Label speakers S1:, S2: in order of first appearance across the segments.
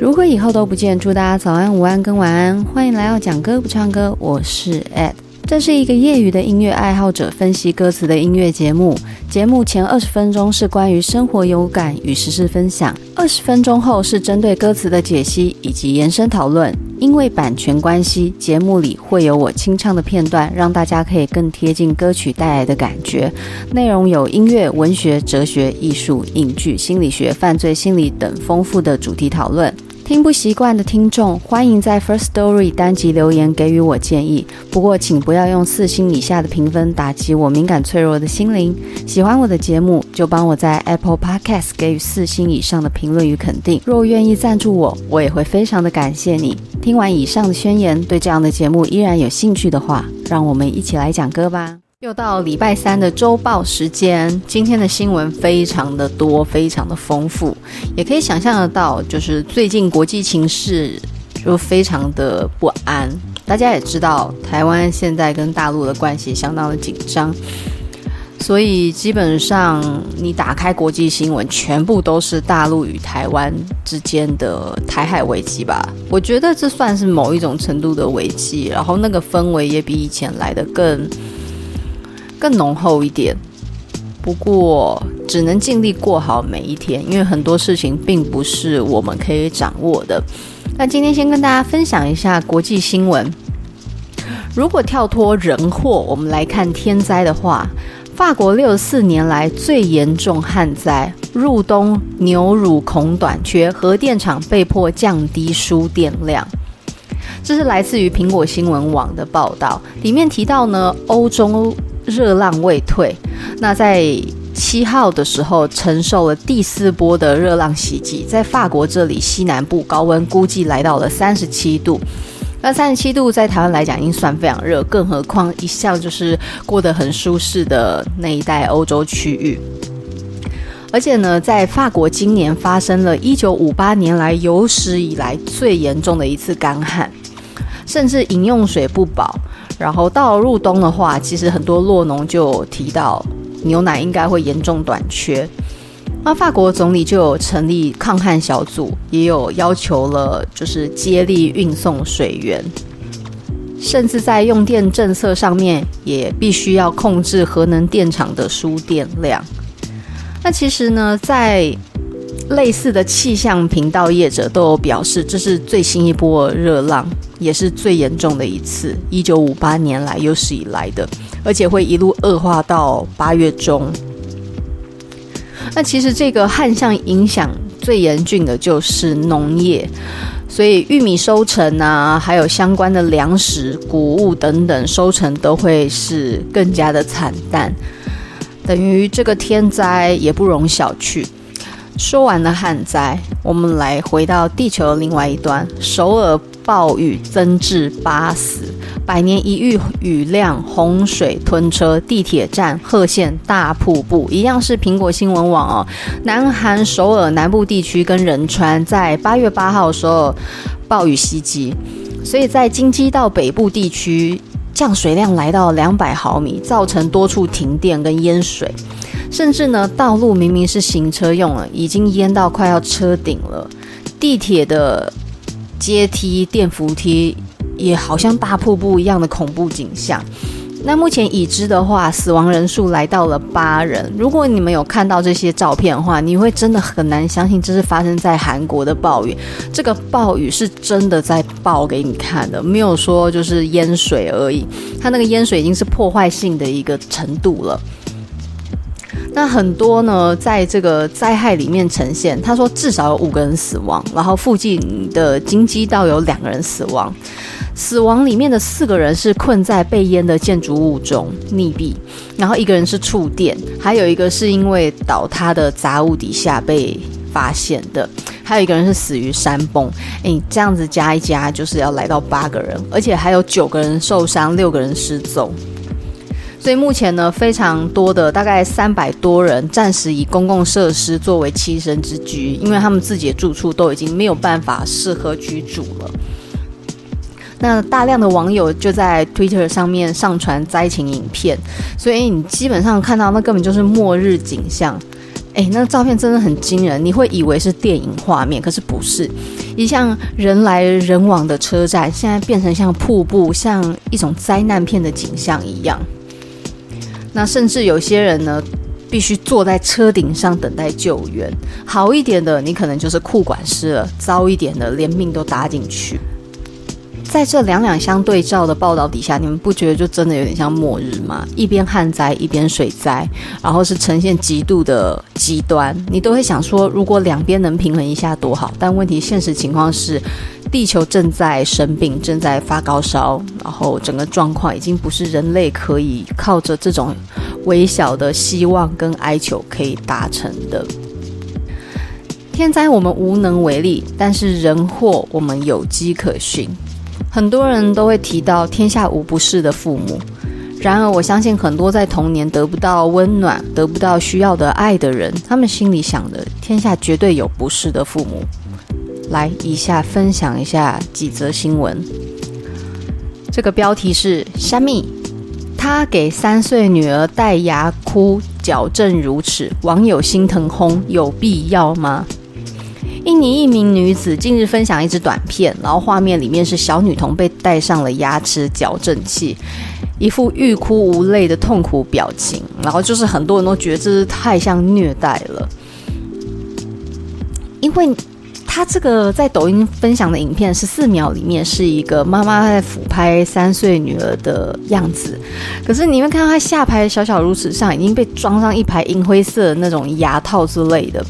S1: 如果以后都不见，祝大家早安、午安跟晚安。欢迎来到讲歌不唱歌，我是 Ed。这是一个业余的音乐爱好者分析歌词的音乐节目。节目前二十分钟是关于生活有感与时事分享，二十分钟后是针对歌词的解析以及延伸讨论。因为版权关系，节目里会有我清唱的片段，让大家可以更贴近歌曲带来的感觉。内容有音乐、文学、哲学、艺术、影剧、心理学、犯罪心理等丰富的主题讨论。听不习惯的听众，欢迎在 First Story 单集留言给予我建议。不过，请不要用四星以下的评分打击我敏感脆弱的心灵。喜欢我的节目，就帮我在 Apple Podcast 给予四星以上的评论与肯定。若愿意赞助我，我也会非常的感谢你。听完以上的宣言，对这样的节目依然有兴趣的话，让我们一起来讲歌吧。又到礼拜三的周报时间，今天的新闻非常的多，非常的丰富，也可以想象得到，就是最近国际情势就非常的不安。大家也知道，台湾现在跟大陆的关系相当的紧张，所以基本上你打开国际新闻，全部都是大陆与台湾之间的台海危机吧？我觉得这算是某一种程度的危机，然后那个氛围也比以前来得更。更浓厚一点，不过只能尽力过好每一天，因为很多事情并不是我们可以掌握的。那今天先跟大家分享一下国际新闻。如果跳脱人祸，我们来看天灾的话，法国六四年来最严重旱灾，入冬牛乳恐短缺，核电厂被迫降低输电量。这是来自于苹果新闻网的报道，里面提到呢，欧洲。热浪未退，那在七号的时候承受了第四波的热浪袭击，在法国这里西南部高温估计来到了三十七度，那三十七度在台湾来讲已经算非常热，更何况一向就是过得很舒适的那一带欧洲区域，而且呢，在法国今年发生了一九五八年来有史以来最严重的一次干旱，甚至饮用水不保。然后到入冬的话，其实很多酪农就提到牛奶应该会严重短缺。那法国总理就有成立抗旱小组，也有要求了，就是接力运送水源，甚至在用电政策上面也必须要控制核能电厂的输电量。那其实呢，在类似的气象频道业者都有表示，这是最新一波热浪，也是最严重的一次，一九五八年来有史以来的，而且会一路恶化到八月中。那其实这个旱象影响最严峻的就是农业，所以玉米收成啊，还有相关的粮食、谷物等等收成都会是更加的惨淡，等于这个天灾也不容小觑。说完了旱灾，我们来回到地球的另外一端。首尔暴雨增至八死，百年一遇雨量，洪水吞车地铁站，贺县大瀑布，一样是苹果新闻网哦。南韩首尔南部地区跟仁川在八月八号的时候暴雨袭击，所以在京畿道北部地区降水量来到两百毫米，造成多处停电跟淹水。甚至呢，道路明明是行车用了，已经淹到快要车顶了。地铁的阶梯、电扶梯也好像大瀑布一样的恐怖景象。那目前已知的话，死亡人数来到了八人。如果你们有看到这些照片的话，你会真的很难相信这是发生在韩国的暴雨。这个暴雨是真的在暴给你看的，没有说就是淹水而已。它那个淹水已经是破坏性的一个程度了。那很多呢，在这个灾害里面呈现，他说至少有五个人死亡，然后附近的京鸡道有两个人死亡，死亡里面的四个人是困在被淹的建筑物中溺毙，然后一个人是触电，还有一个是因为倒塌的杂物底下被发现的，还有一个人是死于山崩。诶，这样子加一加就是要来到八个人，而且还有九个人受伤，六个人失踪。所以目前呢，非常多的大概三百多人暂时以公共设施作为栖身之居，因为他们自己的住处都已经没有办法适合居住了。那大量的网友就在 Twitter 上面上传灾情影片，所以你基本上看到那根本就是末日景象。哎，那照片真的很惊人，你会以为是电影画面，可是不是。一向人来人往的车站，现在变成像瀑布，像一种灾难片的景象一样。那甚至有些人呢，必须坐在车顶上等待救援。好一点的，你可能就是库管师了；糟一点的，连命都搭进去。在这两两相对照的报道底下，你们不觉得就真的有点像末日吗？一边旱灾，一边水灾，然后是呈现极度的极端，你都会想说，如果两边能平衡一下多好。但问题，现实情况是，地球正在生病，正在发高烧，然后整个状况已经不是人类可以靠着这种微小的希望跟哀求可以达成的。天灾我们无能为力，但是人祸我们有迹可循。很多人都会提到天下无不是的父母，然而我相信很多在童年得不到温暖、得不到需要的爱的人，他们心里想的天下绝对有不是的父母。来，以下分享一下几则新闻。这个标题是“虾米”，他给三岁女儿戴牙箍矫正乳齿，网友心疼轰，有必要吗？印尼一名女子近日分享一支短片，然后画面里面是小女童被戴上了牙齿矫正器，一副欲哭无泪的痛苦表情，然后就是很多人都觉得这是太像虐待了，因为他这个在抖音分享的影片十四秒里面是一个妈妈在俯拍三岁女儿的样子，可是你会看到她下排小小乳齿上已经被装上一排银灰色的那种牙套之类的。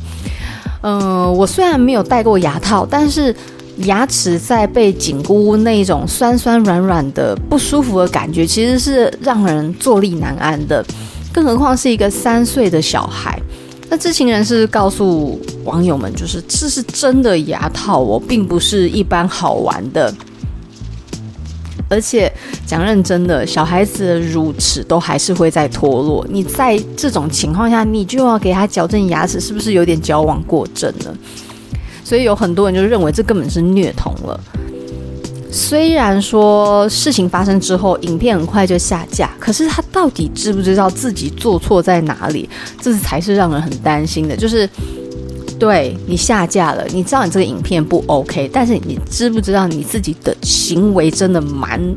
S1: 嗯、我虽然没有戴过牙套，但是牙齿在被紧箍那种酸酸软软的不舒服的感觉，其实是让人坐立难安的。更何况是一个三岁的小孩。那知情人士告诉网友们，就是这是真的牙套哦，并不是一般好玩的。而且讲认真的，小孩子的乳齿都还是会在脱落。你在这种情况下，你就要给他矫正牙齿，是不是有点矫枉过正了？所以有很多人就认为这根本是虐童了。虽然说事情发生之后，影片很快就下架，可是他到底知不知道自己做错在哪里？这才是让人很担心的。就是。对，你下架了，你知道你这个影片不 OK，但是你知不知道你自己的行为真的蛮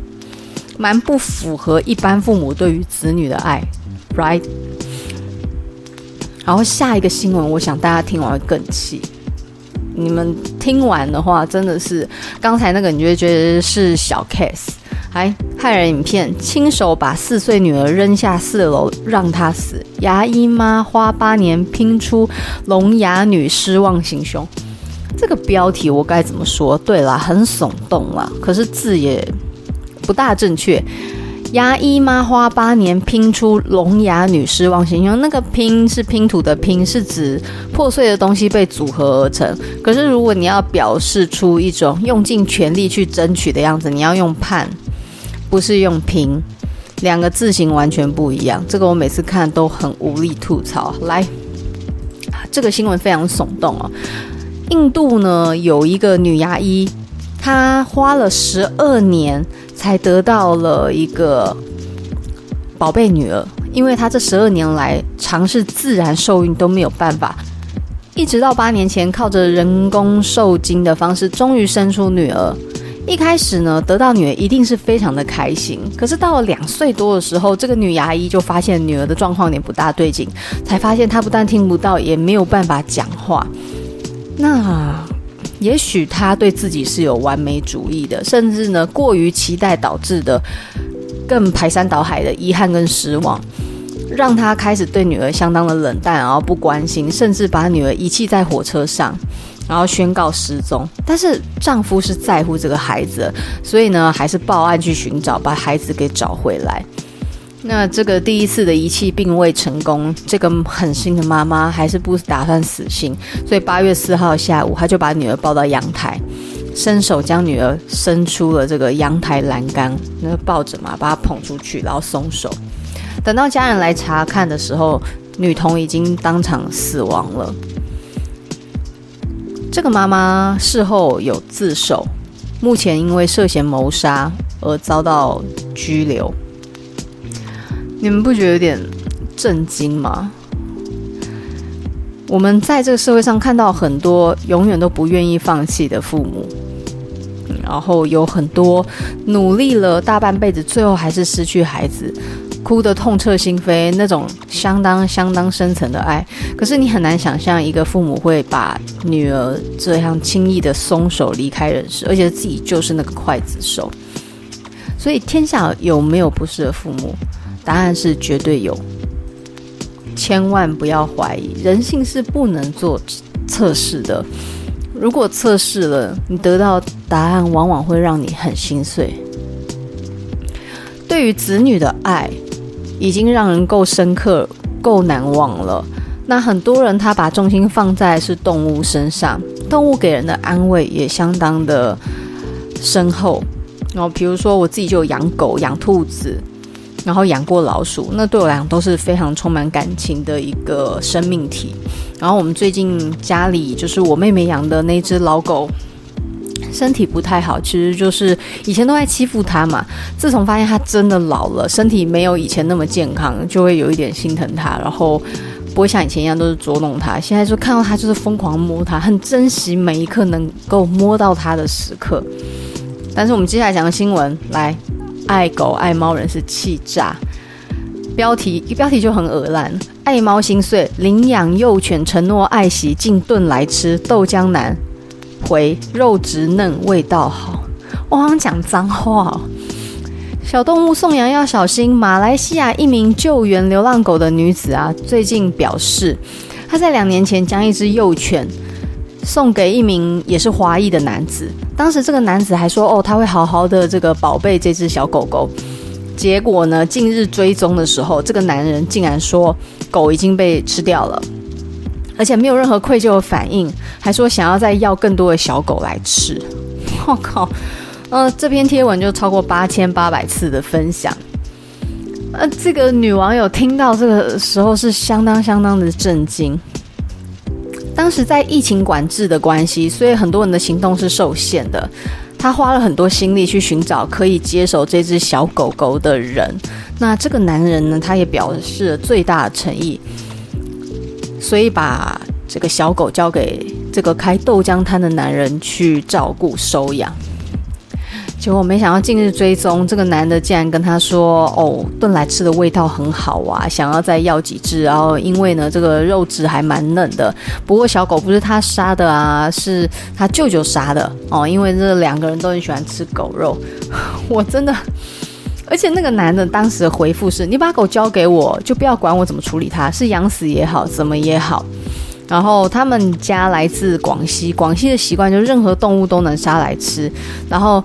S1: 蛮不符合一般父母对于子女的爱，right？然后下一个新闻，我想大家听完会更气。你们听完的话，真的是刚才那个，你就会觉得是小 case。还骇人影片，亲手把四岁女儿扔下四楼让她死，牙医妈花八年拼出聋哑女失望行凶。这个标题我该怎么说？对啦，很耸动啦，可是字也不大正确。牙医妈花八年拼出聋哑女失望行凶，那个拼是拼图的拼，是指破碎的东西被组合而成。可是如果你要表示出一种用尽全力去争取的样子，你要用盼。不是用拼，两个字形完全不一样。这个我每次看都很无力吐槽。来，这个新闻非常耸动哦。印度呢有一个女牙医，她花了十二年才得到了一个宝贝女儿，因为她这十二年来尝试自然受孕都没有办法，一直到八年前靠着人工受精的方式，终于生出女儿。一开始呢，得到女儿一定是非常的开心。可是到了两岁多的时候，这个女牙医就发现女儿的状况有点不大对劲，才发现她不但听不到，也没有办法讲话。那也许她对自己是有完美主义的，甚至呢过于期待导致的更排山倒海的遗憾跟失望，让她开始对女儿相当的冷淡，然后不关心，甚至把女儿遗弃在火车上。然后宣告失踪，但是丈夫是在乎这个孩子，所以呢，还是报案去寻找，把孩子给找回来。那这个第一次的遗弃并未成功，这个狠心的妈妈还是不打算死心，所以八月四号下午，她就把女儿抱到阳台，伸手将女儿伸出了这个阳台栏杆，那抱着嘛，把她捧出去，然后松手。等到家人来查看的时候，女童已经当场死亡了。这个妈妈事后有自首，目前因为涉嫌谋杀而遭到拘留。你们不觉得有点震惊吗？我们在这个社会上看到很多永远都不愿意放弃的父母，然后有很多努力了大半辈子，最后还是失去孩子。哭得痛彻心扉，那种相当相当深层的爱，可是你很难想象一个父母会把女儿这样轻易的松手离开人世，而且自己就是那个刽子手。所以天下有没有不是的父母？答案是绝对有。千万不要怀疑，人性是不能做测试的。如果测试了，你得到答案往往会让你很心碎。对于子女的爱。已经让人够深刻、够难忘了。那很多人他把重心放在是动物身上，动物给人的安慰也相当的深厚。然后比如说我自己就有养狗、养兔子，然后养过老鼠，那对我来讲都是非常充满感情的一个生命体。然后我们最近家里就是我妹妹养的那只老狗。身体不太好，其实就是以前都在欺负它嘛。自从发现它真的老了，身体没有以前那么健康，就会有一点心疼它，然后不会像以前一样都是捉弄它。现在就看到它就是疯狂摸它，很珍惜每一刻能够摸到它的时刻。但是我们接下来讲个新闻，来，爱狗爱猫人是气炸，标题一标题就很恶烂，爱猫心碎，领养幼犬承诺爱惜，竟炖来吃，豆浆男。回肉质嫩，味道好。我好像讲脏话。小动物送养要小心。马来西亚一名救援流浪狗的女子啊，最近表示，她在两年前将一只幼犬送给一名也是华裔的男子。当时这个男子还说，哦，他会好好的这个宝贝这只小狗狗。结果呢，近日追踪的时候，这个男人竟然说狗已经被吃掉了。而且没有任何愧疚的反应，还说想要再要更多的小狗来吃。我靠，呃，这篇贴文就超过八千八百次的分享。呃，这个女网友听到这个时候是相当相当的震惊。当时在疫情管制的关系，所以很多人的行动是受限的。他花了很多心力去寻找可以接手这只小狗狗的人。那这个男人呢，他也表示了最大的诚意。所以把这个小狗交给这个开豆浆摊的男人去照顾收养，结果没想到近日追踪，这个男的竟然跟他说：“哦，炖来吃的味道很好啊，想要再要几只。然后因为呢，这个肉质还蛮嫩的。不过小狗不是他杀的啊，是他舅舅杀的哦。因为这两个人都很喜欢吃狗肉，我真的。”而且那个男的当时的回复是：“你把狗交给我，就不要管我怎么处理它，是养死也好，怎么也好。”然后他们家来自广西，广西的习惯就是任何动物都能杀来吃，然后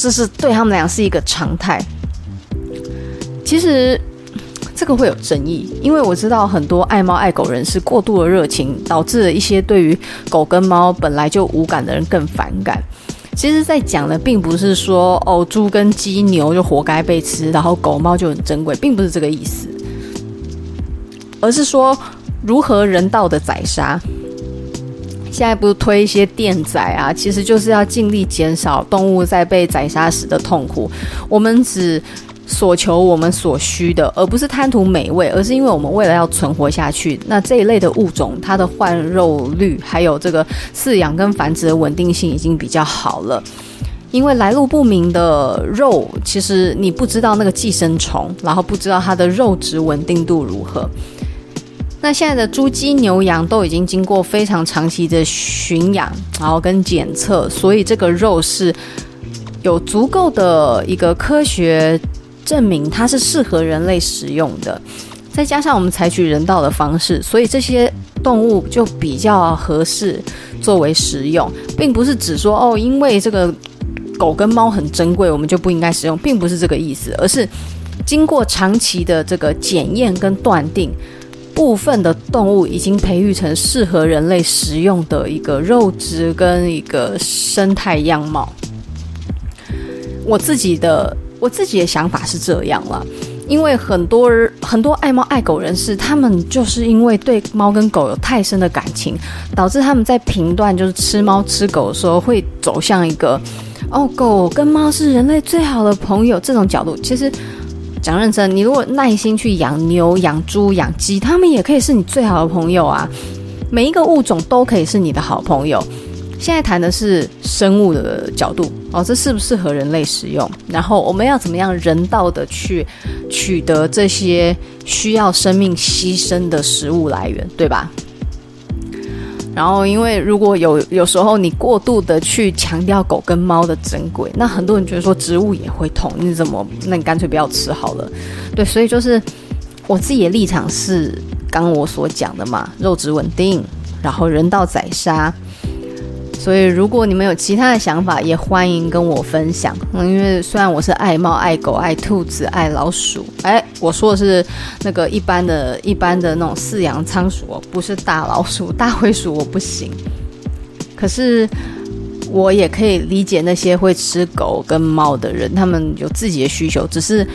S1: 这是对他们来讲是一个常态。其实这个会有争议，因为我知道很多爱猫爱狗人士过度的热情，导致了一些对于狗跟猫本来就无感的人更反感。其实，在讲的并不是说哦，猪跟鸡牛就活该被吃，然后狗猫就很珍贵，并不是这个意思，而是说如何人道的宰杀。现在不是推一些电宰啊，其实就是要尽力减少动物在被宰杀时的痛苦。我们只。所求我们所需的，而不是贪图美味，而是因为我们为了要存活下去。那这一类的物种，它的换肉率还有这个饲养跟繁殖的稳定性已经比较好了。因为来路不明的肉，其实你不知道那个寄生虫，然后不知道它的肉质稳定度如何。那现在的猪、鸡、牛、羊都已经经过非常长期的驯养，然后跟检测，所以这个肉是有足够的一个科学。证明它是适合人类食用的，再加上我们采取人道的方式，所以这些动物就比较合适作为食用，并不是只说哦，因为这个狗跟猫很珍贵，我们就不应该食用，并不是这个意思，而是经过长期的这个检验跟断定，部分的动物已经培育成适合人类食用的一个肉质跟一个生态样貌。我自己的。我自己的想法是这样了，因为很多很多爱猫爱狗人士，他们就是因为对猫跟狗有太深的感情，导致他们在评断就是吃猫吃狗的时候，会走向一个哦，狗跟猫是人类最好的朋友这种角度。其实讲认真，你如果耐心去养牛、养猪、养鸡，他们也可以是你最好的朋友啊。每一个物种都可以是你的好朋友。现在谈的是生物的角度哦，这适不适合人类使用？然后我们要怎么样人道的去取得这些需要生命牺牲的食物来源，对吧？然后，因为如果有有时候你过度的去强调狗跟猫的珍贵，那很多人觉得说植物也会痛，你怎么？那你干脆不要吃好了。对，所以就是我自己的立场是刚我所讲的嘛，肉质稳定，然后人道宰杀。所以，如果你们有其他的想法，也欢迎跟我分享。嗯，因为虽然我是爱猫、爱狗、爱兔子、爱老鼠，哎，我说的是那个一般的、一般的那种饲养仓鼠，不是大老鼠、大灰鼠，我不行。可是，我也可以理解那些会吃狗跟猫的人，他们有自己的需求。只是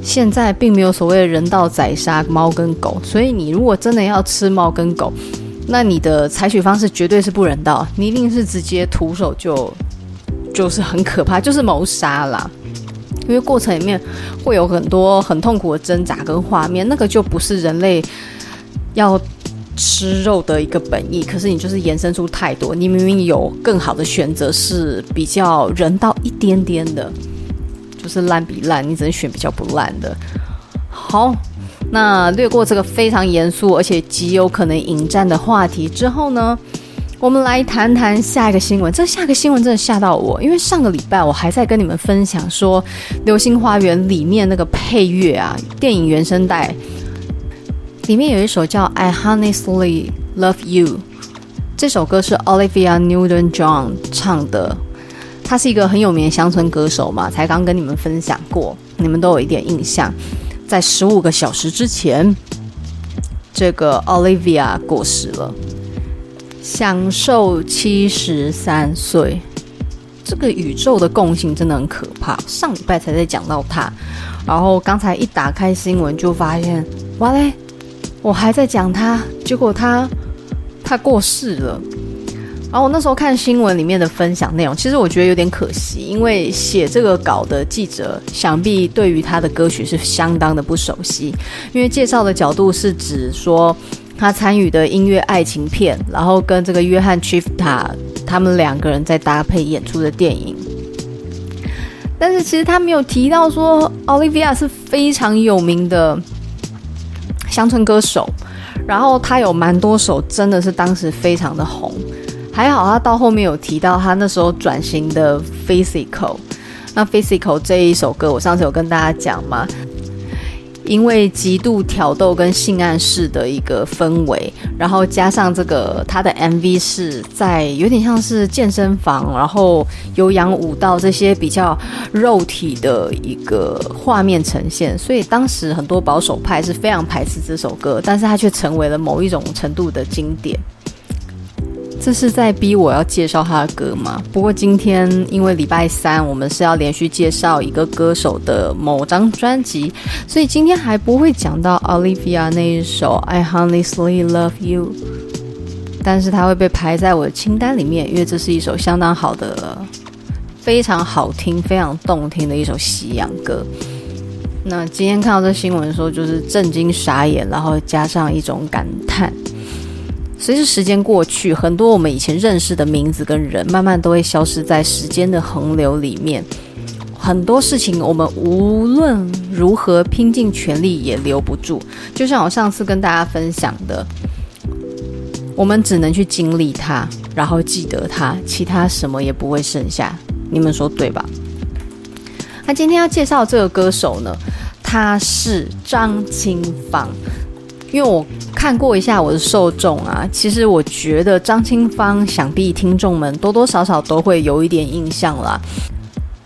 S1: 现在并没有所谓的人道宰杀猫跟狗，所以你如果真的要吃猫跟狗，那你的采取方式绝对是不人道，你一定是直接徒手就，就是很可怕，就是谋杀啦。因为过程里面会有很多很痛苦的挣扎跟画面，那个就不是人类要吃肉的一个本意。可是你就是延伸出太多，你明明有更好的选择是比较人道一点点的，就是烂比烂，你只能选比较不烂的。好。那略过这个非常严肃而且极有可能引战的话题之后呢，我们来谈谈下一个新闻。这下个新闻真的吓到我，因为上个礼拜我还在跟你们分享说，《流星花园》里面那个配乐啊，电影原声带里面有一首叫《I Honestly Love You》，这首歌是 Olivia Newton-John 唱的，他是一个很有名的乡村歌手嘛，才刚跟你们分享过，你们都有一点印象。在十五个小时之前，这个 Olivia 过世了，享寿七十三岁。这个宇宙的共性真的很可怕。上礼拜才在讲到他，然后刚才一打开新闻就发现，哇嘞，我还在讲他，结果他他过世了。然后我那时候看新闻里面的分享内容，其实我觉得有点可惜，因为写这个稿的记者想必对于他的歌曲是相当的不熟悉，因为介绍的角度是指说他参与的音乐爱情片，然后跟这个约翰·屈伏塔他们两个人在搭配演出的电影，但是其实他没有提到说奥利维亚是非常有名的乡村歌手，然后他有蛮多首真的是当时非常的红。还好，他到后面有提到他那时候转型的 Physical。那 Physical 这一首歌，我上次有跟大家讲嘛，因为极度挑逗跟性暗示的一个氛围，然后加上这个他的 MV 是在有点像是健身房，然后有氧舞蹈这些比较肉体的一个画面呈现，所以当时很多保守派是非常排斥这首歌，但是他却成为了某一种程度的经典。这是在逼我要介绍他的歌吗？不过今天因为礼拜三，我们是要连续介绍一个歌手的某张专辑，所以今天还不会讲到 Olivia 那一首 I Honestly Love You，但是它会被排在我的清单里面，因为这是一首相当好的、非常好听、非常动听的一首西洋歌。那今天看到这新闻的时候，就是震惊、傻眼，然后加上一种感叹。随着时间过去，很多我们以前认识的名字跟人，慢慢都会消失在时间的洪流里面。很多事情，我们无论如何拼尽全力也留不住。就像我上次跟大家分享的，我们只能去经历它，然后记得它，其他什么也不会剩下。你们说对吧？那今天要介绍这个歌手呢，他是张清芳。因为我看过一下我的受众啊，其实我觉得张清芳想必听众们多多少少都会有一点印象啦。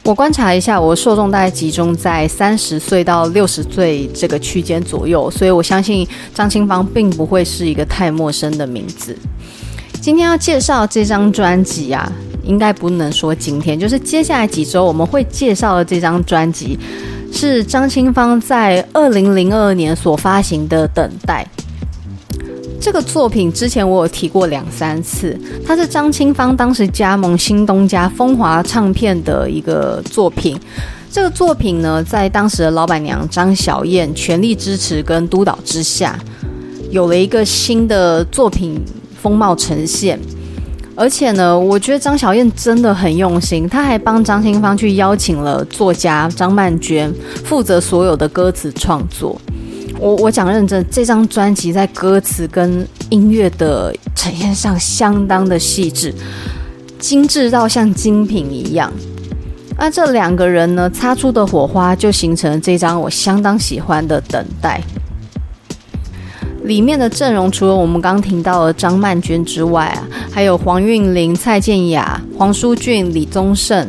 S1: 我观察一下，我的受众大概集中在三十岁到六十岁这个区间左右，所以我相信张清芳并不会是一个太陌生的名字。今天要介绍这张专辑啊，应该不能说今天，就是接下来几周我们会介绍的这张专辑。是张清芳在二零零二年所发行的《等待》这个作品，之前我有提过两三次。它是张清芳当时加盟新东家风华唱片的一个作品，这个作品呢，在当时的老板娘张小燕全力支持跟督导之下，有了一个新的作品风貌呈现。而且呢，我觉得张小燕真的很用心，她还帮张清芳去邀请了作家张曼娟，负责所有的歌词创作。我我讲认真，这张专辑在歌词跟音乐的呈现上相当的细致，精致到像精品一样。那这两个人呢，擦出的火花就形成了这张我相当喜欢的《等待》。里面的阵容除了我们刚听到的张曼娟之外啊，还有黄韵玲、蔡健雅、黄舒骏、李宗盛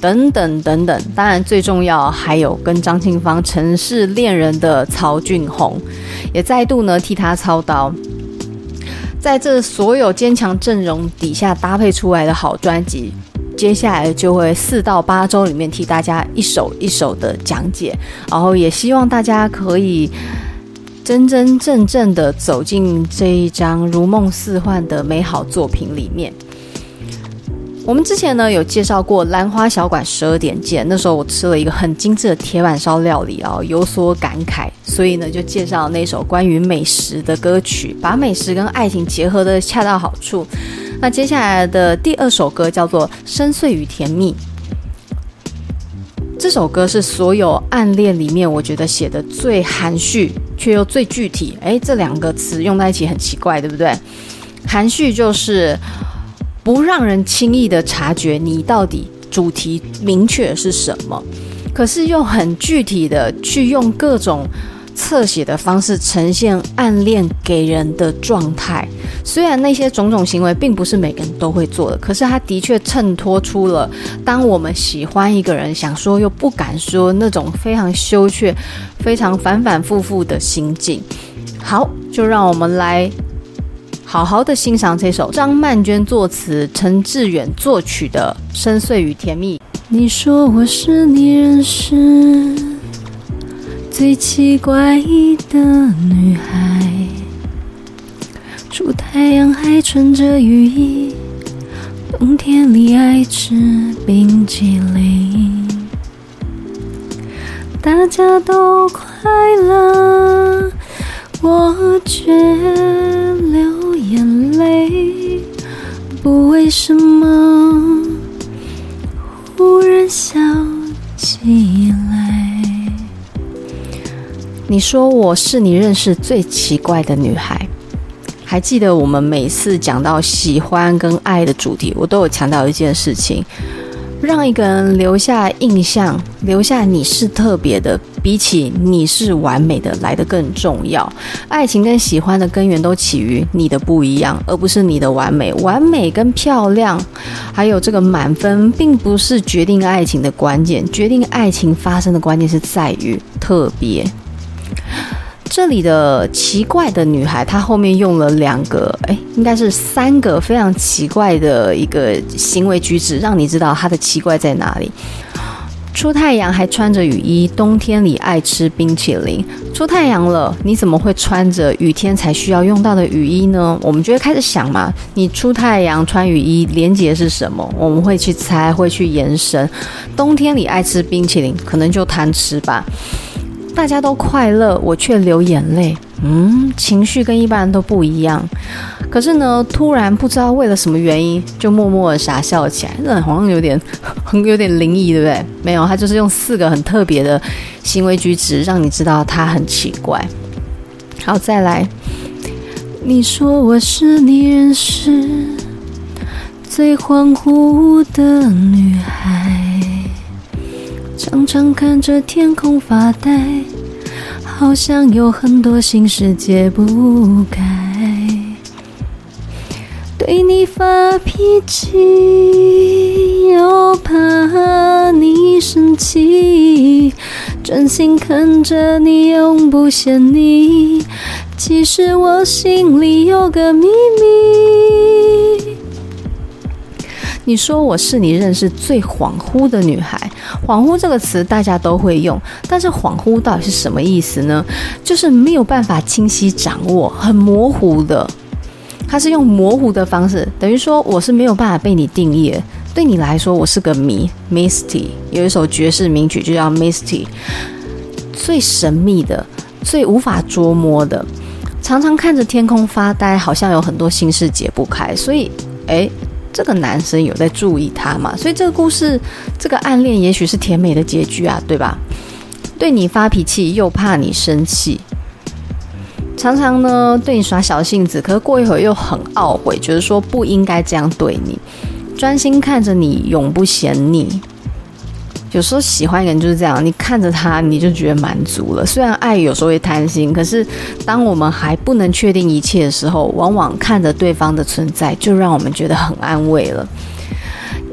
S1: 等等等等。当然，最重要还有跟张清芳城市恋人的曹俊宏，也再度呢替他操刀。在这所有坚强阵容底下搭配出来的好专辑，接下来就会四到八周里面替大家一首一首的讲解，然后也希望大家可以。真真正正的走进这一张如梦似幻的美好作品里面。我们之前呢有介绍过兰花小馆十二点见，那时候我吃了一个很精致的铁板烧料理哦，有所感慨，所以呢就介绍那首关于美食的歌曲，把美食跟爱情结合的恰到好处。那接下来的第二首歌叫做《深邃与甜蜜》。这首歌是所有暗恋里面，我觉得写的最含蓄却又最具体。哎，这两个词用在一起很奇怪，对不对？含蓄就是不让人轻易的察觉你到底主题明确是什么，可是又很具体的去用各种。侧写的方式呈现暗恋给人的状态，虽然那些种种行为并不是每个人都会做的，可是它的确衬托出了当我们喜欢一个人，想说又不敢说那种非常羞怯、非常反反复复的心境。好，就让我们来好好的欣赏这首张曼娟作词、陈致远作曲的《深邃与甜蜜》。你说我是你认识。最奇怪的女孩，出太阳还穿着雨衣，冬天里爱吃冰淇淋，大家都快乐，我却流眼泪，不为什么，忽然想起来。你说我是你认识最奇怪的女孩，还记得我们每次讲到喜欢跟爱的主题，我都有强调一件事情：让一个人留下印象，留下你是特别的，比起你是完美的来得更重要。爱情跟喜欢的根源都起于你的不一样，而不是你的完美。完美跟漂亮，还有这个满分，并不是决定爱情的关键，决定爱情发生的关键是在于特别。这里的奇怪的女孩，她后面用了两个，哎，应该是三个非常奇怪的一个行为举止，让你知道她的奇怪在哪里。出太阳还穿着雨衣，冬天里爱吃冰淇淋。出太阳了，你怎么会穿着雨天才需要用到的雨衣呢？我们就会开始想嘛，你出太阳穿雨衣，连结是什么？我们会去猜，会去延伸。冬天里爱吃冰淇淋，可能就贪吃吧。大家都快乐，我却流眼泪。嗯，情绪跟一般人都不一样。可是呢，突然不知道为了什么原因，就默默的傻笑起来。那好像有点，很 有点灵异，对不对？没有，他就是用四个很特别的行为举止，让你知道他很奇怪。好，再来。你说我是你认识最恍惚的女孩。常常看着天空发呆，好像有很多心事解不开。对你发脾气，又怕你生气，专心看着你，永不嫌你。其实我心里有个秘密。你说我是你认识最恍惚的女孩，恍惚这个词大家都会用，但是恍惚到底是什么意思呢？就是没有办法清晰掌握，很模糊的。它是用模糊的方式，等于说我是没有办法被你定义。对你来说，我是个谜，Misty。有一首爵士名曲就叫 Misty，最神秘的，最无法捉摸的，常常看着天空发呆，好像有很多心事解不开。所以，诶，这个男生有在注意她嘛？所以这个故事，这个暗恋也许是甜美的结局啊，对吧？对你发脾气，又怕你生气。常常呢，对你耍小性子，可是过一会儿又很懊悔，觉得说不应该这样对你，专心看着你，永不嫌腻。有时候喜欢一个人就是这样，你看着他，你就觉得满足了。虽然爱有时候会贪心，可是当我们还不能确定一切的时候，往往看着对方的存在，就让我们觉得很安慰了。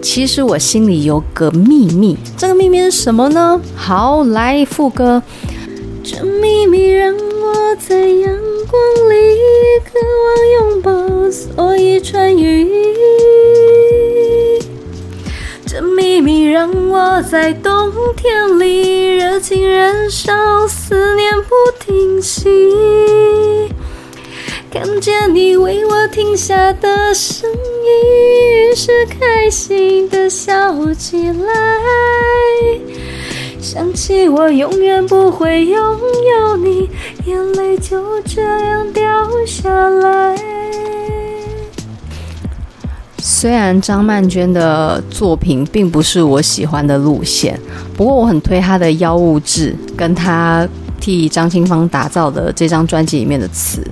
S1: 其实我心里有个秘密，这个秘密是什么呢？好，来副歌，这秘密让我在阳光里渴望拥抱，所以穿雨衣。我在冬天里热情燃烧，思念不停息。看见你为我停下的声音，于是开心的笑起来。想起我永远不会拥有你，眼泪就这样掉下来。虽然张曼娟的作品并不是我喜欢的路线，不过我很推她的《妖物志》，跟她替张清芳打造的这张专辑里面的词。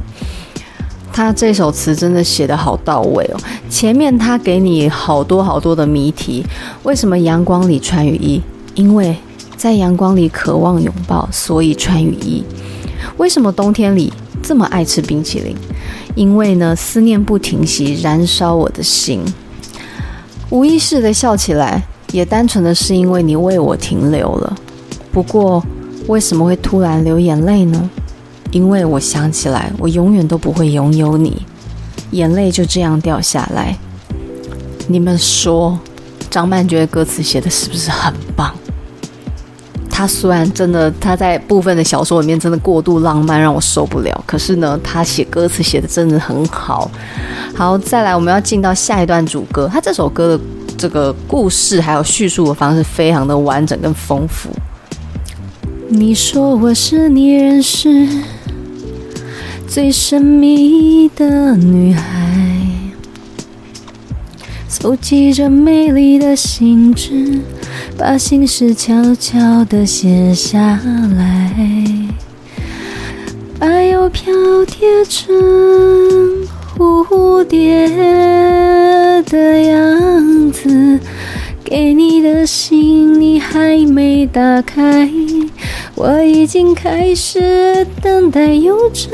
S1: 她这首词真的写得好到位哦！前面她给你好多好多的谜题，为什么阳光里穿雨衣？因为。在阳光里渴望拥抱，所以穿雨衣。为什么冬天里这么爱吃冰淇淋？因为呢，思念不停息，燃烧我的心。无意识的笑起来，也单纯的是因为你为我停留了。不过，为什么会突然流眼泪呢？因为我想起来，我永远都不会拥有你，眼泪就这样掉下来。你们说，张曼娟的歌词写的是不是很棒？他虽然真的，他在部分的小说里面真的过度浪漫，让我受不了。可是呢，他写歌词写的真的很好。好，再来，我们要进到下一段主歌。他这首歌的这个故事还有叙述的方式非常的完整跟丰富。你说我是你认识最神秘的女孩，搜集着美丽的信纸。把心事悄悄地写下来，把邮票贴成蝴蝶的样子。给你的信你还没打开，我已经开始等待邮差。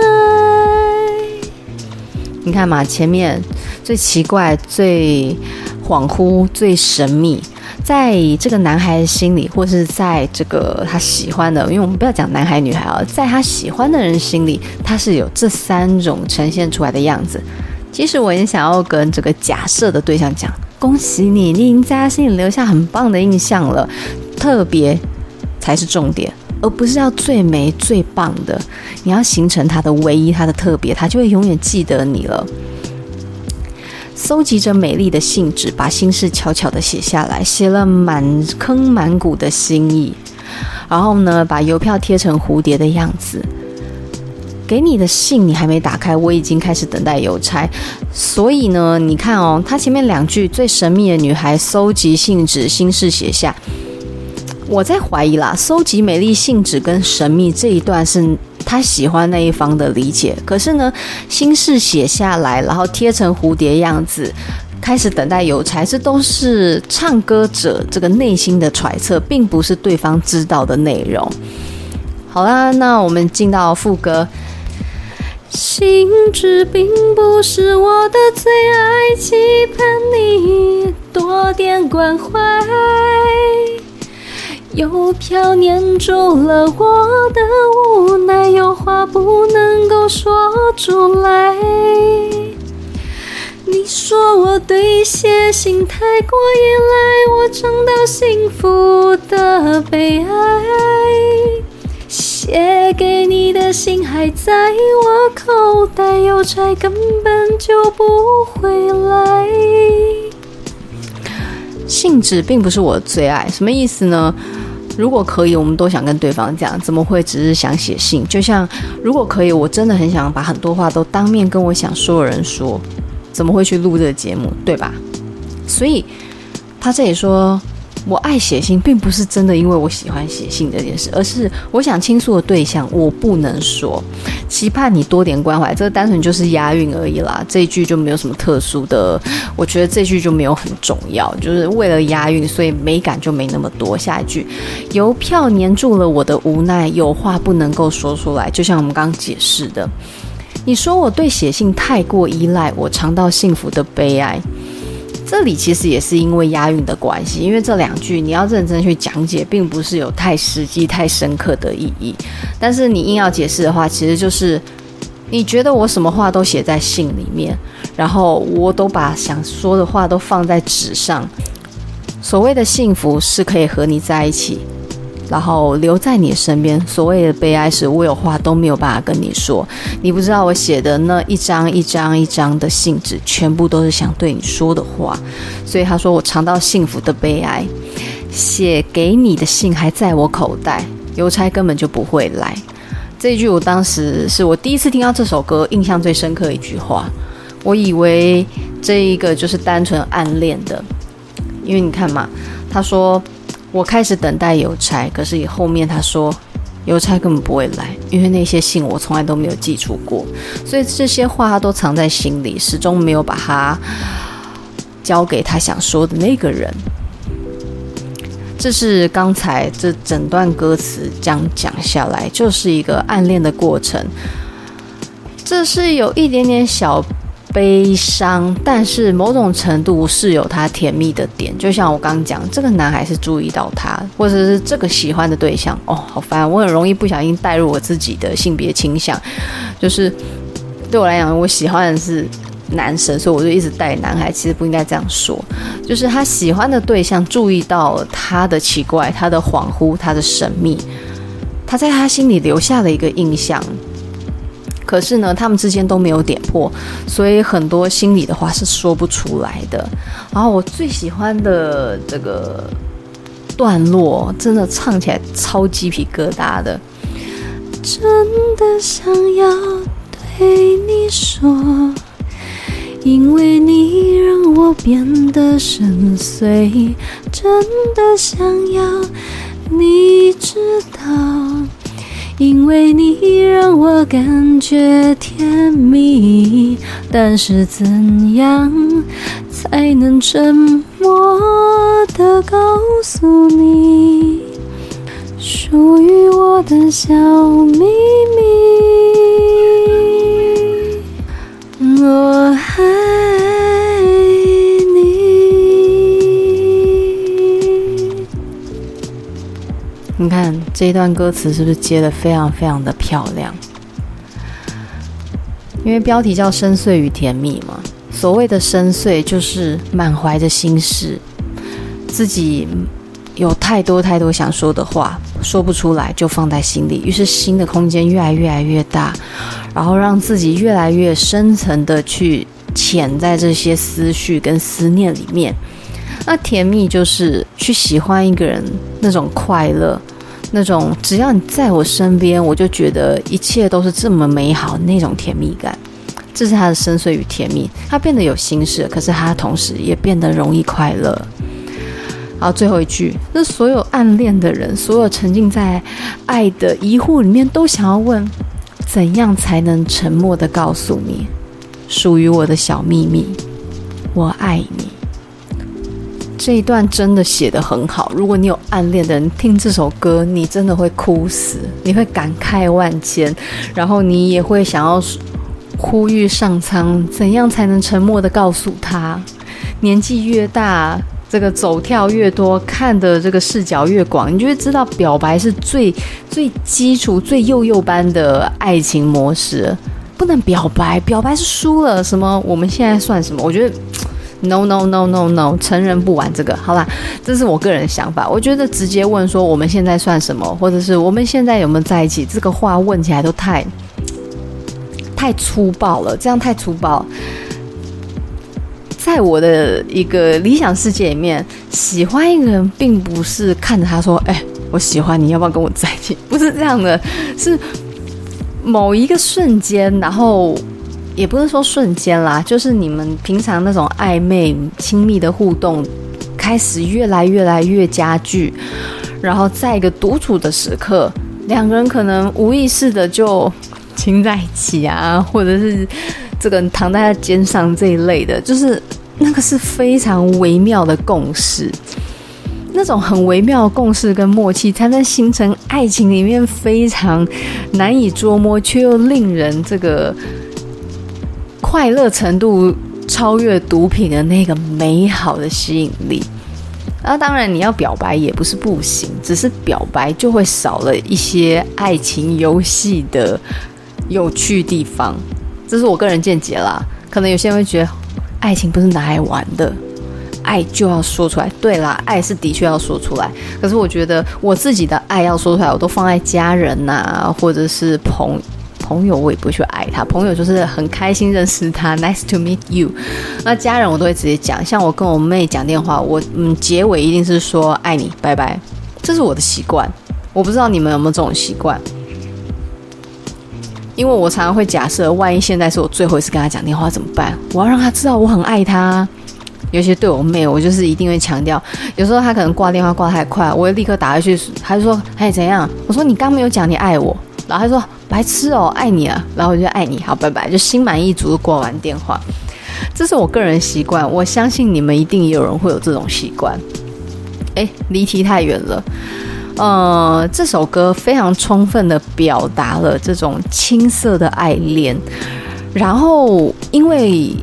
S1: 你看嘛，前面最奇怪、最恍惚、最神秘。在这个男孩心里，或是在这个他喜欢的，因为我们不要讲男孩女孩啊，在他喜欢的人心里，他是有这三种呈现出来的样子。其实我也想要跟这个假设的对象讲，恭喜你，你已经在他心里留下很棒的印象了。特别才是重点，而不是要最美最棒的，你要形成他的唯一，他的特别，他就会永远记得你了。搜集着美丽的信纸，把心事悄悄地写下来，写了满坑满谷的心意。然后呢，把邮票贴成蝴蝶的样子。给你的信你还没打开，我已经开始等待邮差。所以呢，你看哦，他前面两句最神秘的女孩搜集信纸，心事写下。我在怀疑啦，搜集美丽信纸跟神秘这一段是。他喜欢那一方的理解，可是呢，心事写下来，然后贴成蝴蝶样子，开始等待邮差，这都是唱歌者这个内心的揣测，并不是对方知道的内容。好啦，那我们进到副歌，心智并不是我的最爱，期盼你多点关怀。邮票粘住了我的无奈，有话不能够说出来。你说我对写信太过依赖，我尝到幸福的悲哀。写给你的信还在我口袋，邮差根本就不回来。信纸并不是我的最爱，什么意思呢？如果可以，我们都想跟对方讲，怎么会只是想写信？就像如果可以，我真的很想把很多话都当面跟我想说的人说，怎么会去录这个节目，对吧？所以他这里说。我爱写信，并不是真的因为我喜欢写信这件事，而是我想倾诉的对象，我不能说，期盼你多点关怀，这个单纯就是押韵而已啦。这一句就没有什么特殊的，我觉得这句就没有很重要，就是为了押韵，所以美感就没那么多。下一句，邮票黏住了我的无奈，有话不能够说出来，就像我们刚刚解释的，你说我对写信太过依赖，我尝到幸福的悲哀。这里其实也是因为押韵的关系，因为这两句你要认真去讲解，并不是有太实际、太深刻的意义。但是你硬要解释的话，其实就是你觉得我什么话都写在信里面，然后我都把想说的话都放在纸上。所谓的幸福是可以和你在一起。然后留在你身边。所谓的悲哀是，我有话都没有办法跟你说。你不知道我写的那一张一张一张的信纸，全部都是想对你说的话。所以他说我尝到幸福的悲哀。写给你的信还在我口袋，邮差根本就不会来。这一句我当时是我第一次听到这首歌，印象最深刻的一句话。我以为这一个就是单纯暗恋的，因为你看嘛，他说。我开始等待邮差，可是以后面他说，邮差根本不会来，因为那些信我从来都没有寄出过，所以这些话他都藏在心里，始终没有把它交给他想说的那个人。这是刚才这整段歌词这样讲下来，就是一个暗恋的过程，这是有一点点小。悲伤，但是某种程度是有他甜蜜的点，就像我刚刚讲，这个男孩是注意到他，或者是这个喜欢的对象，哦，好烦，我很容易不小心带入我自己的性别倾向，就是对我来讲，我喜欢的是男生，所以我就一直带男孩，其实不应该这样说，就是他喜欢的对象注意到他的奇怪，他的恍惚，他的神秘，他在他心里留下了一个印象。可是呢，他们之间都没有点破，所以很多心里的话是说不出来的。然后我最喜欢的这个段落，真的唱起来超鸡皮疙瘩的。真的想要对你说，因为你让我变得深邃。真的想要你知道。因为你让我感觉甜蜜，但是怎样才能沉默地告诉你，属于我的小秘密？我爱你看这一段歌词是不是接得非常非常的漂亮？因为标题叫“深邃与甜蜜”嘛，所谓的深邃就是满怀着心事，自己有太多太多想说的话说不出来，就放在心里，于是心的空间越来越来越大，然后让自己越来越深层的去潜在这些思绪跟思念里面。那甜蜜就是去喜欢一个人那种快乐，那种只要你在我身边，我就觉得一切都是这么美好那种甜蜜感。这是他的深邃与甜蜜，他变得有心事，可是他同时也变得容易快乐。好，最后一句，那所有暗恋的人，所有沉浸在爱的疑惑里面，都想要问：怎样才能沉默的告诉你，属于我的小秘密？我爱你。这一段真的写得很好。如果你有暗恋的人听这首歌，你真的会哭死，你会感慨万千，然后你也会想要呼吁上苍，怎样才能沉默地告诉他？年纪越大，这个走跳越多，看的这个视角越广，你就会知道表白是最最基础、最幼幼般的爱情模式。不能表白，表白是输了。什么？我们现在算什么？我觉得。No no no no no，成人不玩这个。好吧，这是我个人的想法。我觉得直接问说我们现在算什么，或者是我们现在有没有在一起，这个话问起来都太太粗暴了，这样太粗暴。在我的一个理想世界里面，喜欢一个人，并不是看着他说：“哎，我喜欢你，要不要跟我在一起？”不是这样的，是某一个瞬间，然后也不是说瞬间啦，就是你们平常那种暧昧、亲密的互动开始越来越来越加剧，然后在一个独处的时刻，两个人可能无意识的就亲在一起啊，或者是。这个躺在他肩上这一类的，就是那个是非常微妙的共识，那种很微妙的共识跟默契，才能形成爱情里面非常难以捉摸却又令人这个快乐程度超越毒品的那个美好的吸引力。那当然，你要表白也不是不行，只是表白就会少了一些爱情游戏的有趣地方。这是我个人见解啦，可能有些人会觉得，爱情不是拿来玩的，爱就要说出来。对啦，爱是的确要说出来。可是我觉得我自己的爱要说出来，我都放在家人呐、或者是朋朋友，我也不会去爱他。朋友就是很开心认识他，nice to meet you。那家人我都会直接讲，像我跟我妹讲电话，我嗯结尾一定是说爱你，拜拜。这是我的习惯，我不知道你们有没有这种习惯。因为我常常会假设，万一现在是我最后一次跟他讲电话怎么办？我要让他知道我很爱他。尤其对我妹，我就是一定会强调。有时候他可能挂电话挂太快，我会立刻打回去，他就说：“哎，怎样？”我说：“你刚没有讲你爱我。”然后他说：“白痴哦，爱你啊。”然后我就爱你，好，拜拜，就心满意足的挂完电话。这是我个人习惯，我相信你们一定也有人会有这种习惯。哎，离题太远了。呃，这首歌非常充分的表达了这种青涩的爱恋，然后因为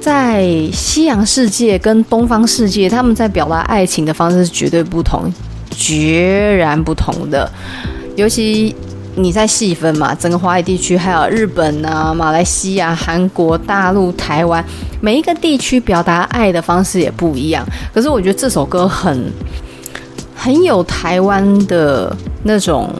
S1: 在西洋世界跟东方世界，他们在表达爱情的方式是绝对不同，截然不同的。尤其你在细分嘛，整个华语地区，还有日本啊、马来西亚、韩国、大陆、台湾，每一个地区表达爱的方式也不一样。可是我觉得这首歌很。很有台湾的那种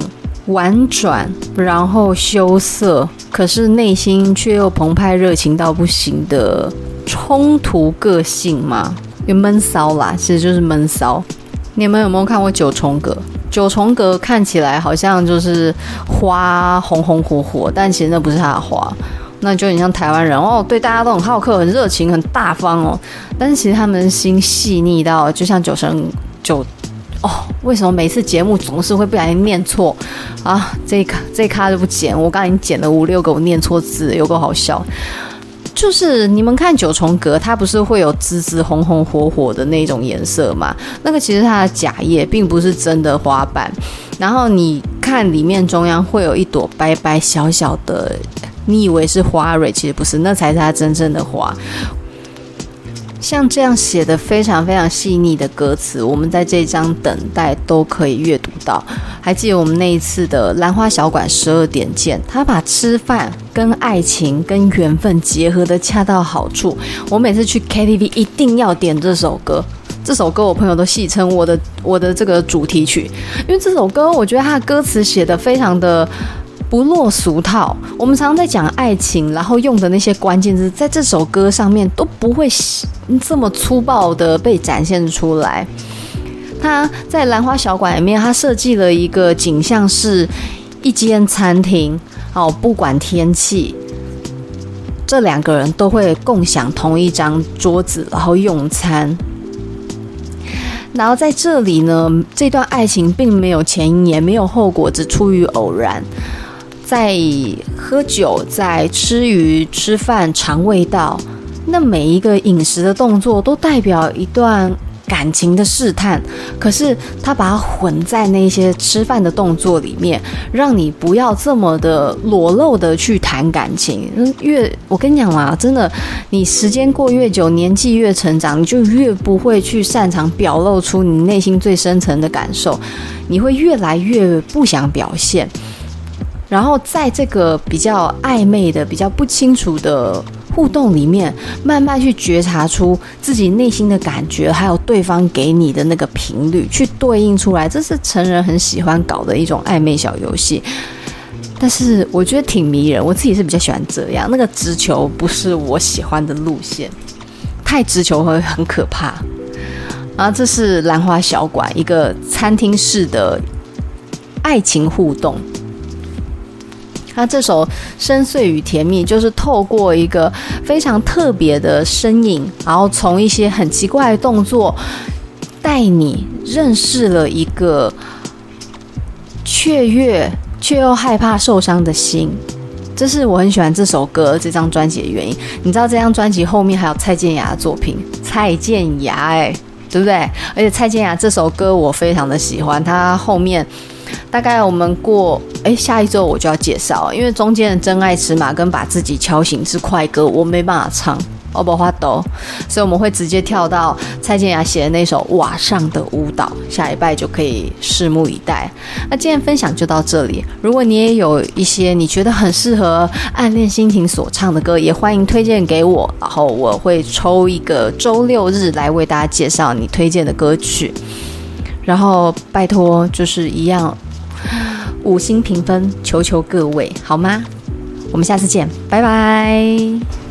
S1: 婉转，然后羞涩，可是内心却又澎湃热情到不行的冲突个性嘛，有闷骚啦，其实就是闷骚。你们有没有看过九重阁？九重阁看起来好像就是花红红火火，但其实那不是他的花，那就很像台湾人哦，对大家都很好客、很热情、很大方哦。但是其实他们心细腻到，就像九成九。哦，为什么每次节目总是会不小心念错啊？这一卡这一卡就不剪，我刚才已经剪了五六个，我念错字，有够好笑。就是你们看九重阁，它不是会有紫紫红红火火的那种颜色吗？那个其实它的假叶，并不是真的花瓣。然后你看里面中央会有一朵白白小小的，你以为是花蕊，其实不是，那才是它真正的花。像这样写的非常非常细腻的歌词，我们在这张等待都可以阅读到。还记得我们那一次的兰花小馆十二点见，他把吃饭跟爱情跟缘分结合的恰到好处。我每次去 KTV 一定要点这首歌，这首歌我朋友都戏称我的我的这个主题曲，因为这首歌我觉得它的歌词写的非常的。不落俗套，我们常常在讲爱情，然后用的那些关键字，在这首歌上面都不会这么粗暴的被展现出来。他在兰花小馆里面，他设计了一个景象，是一间餐厅。哦，不管天气，这两个人都会共享同一张桌子，然后用餐。然后在这里呢，这段爱情并没有前因，也没有后果，只出于偶然。在喝酒，在吃鱼、吃饭，尝味道，那每一个饮食的动作都代表一段感情的试探。可是他把它混在那些吃饭的动作里面，让你不要这么的裸露的去谈感情。越我跟你讲嘛，真的，你时间过越久，年纪越成长，你就越不会去擅长表露出你内心最深层的感受，你会越来越不想表现。然后在这个比较暧昧的、比较不清楚的互动里面，慢慢去觉察出自己内心的感觉，还有对方给你的那个频率，去对应出来。这是成人很喜欢搞的一种暧昧小游戏，但是我觉得挺迷人。我自己是比较喜欢这样，那个直球不是我喜欢的路线。太直球会很可怕。然后这是兰花小馆，一个餐厅式的爱情互动。他这首《深邃与甜蜜》就是透过一个非常特别的身影，然后从一些很奇怪的动作，带你认识了一个雀跃却又害怕受伤的心。这是我很喜欢这首歌、这张专辑的原因。你知道这张专辑后面还有蔡健雅的作品，蔡健雅哎，对不对？而且蔡健雅这首歌我非常的喜欢，他后面。大概我们过哎，下一周我就要介绍，因为中间的真爱尺码跟把自己敲醒是快歌，我没办法唱，我不会抖，所以我们会直接跳到蔡健雅写的那首瓦上的舞蹈，下礼拜就可以拭目以待。那今天分享就到这里，如果你也有一些你觉得很适合暗恋心情所唱的歌，也欢迎推荐给我，然后我会抽一个周六日来为大家介绍你推荐的歌曲。然后拜托，就是一样，五星评分，求求各位好吗？我们下次见，拜拜。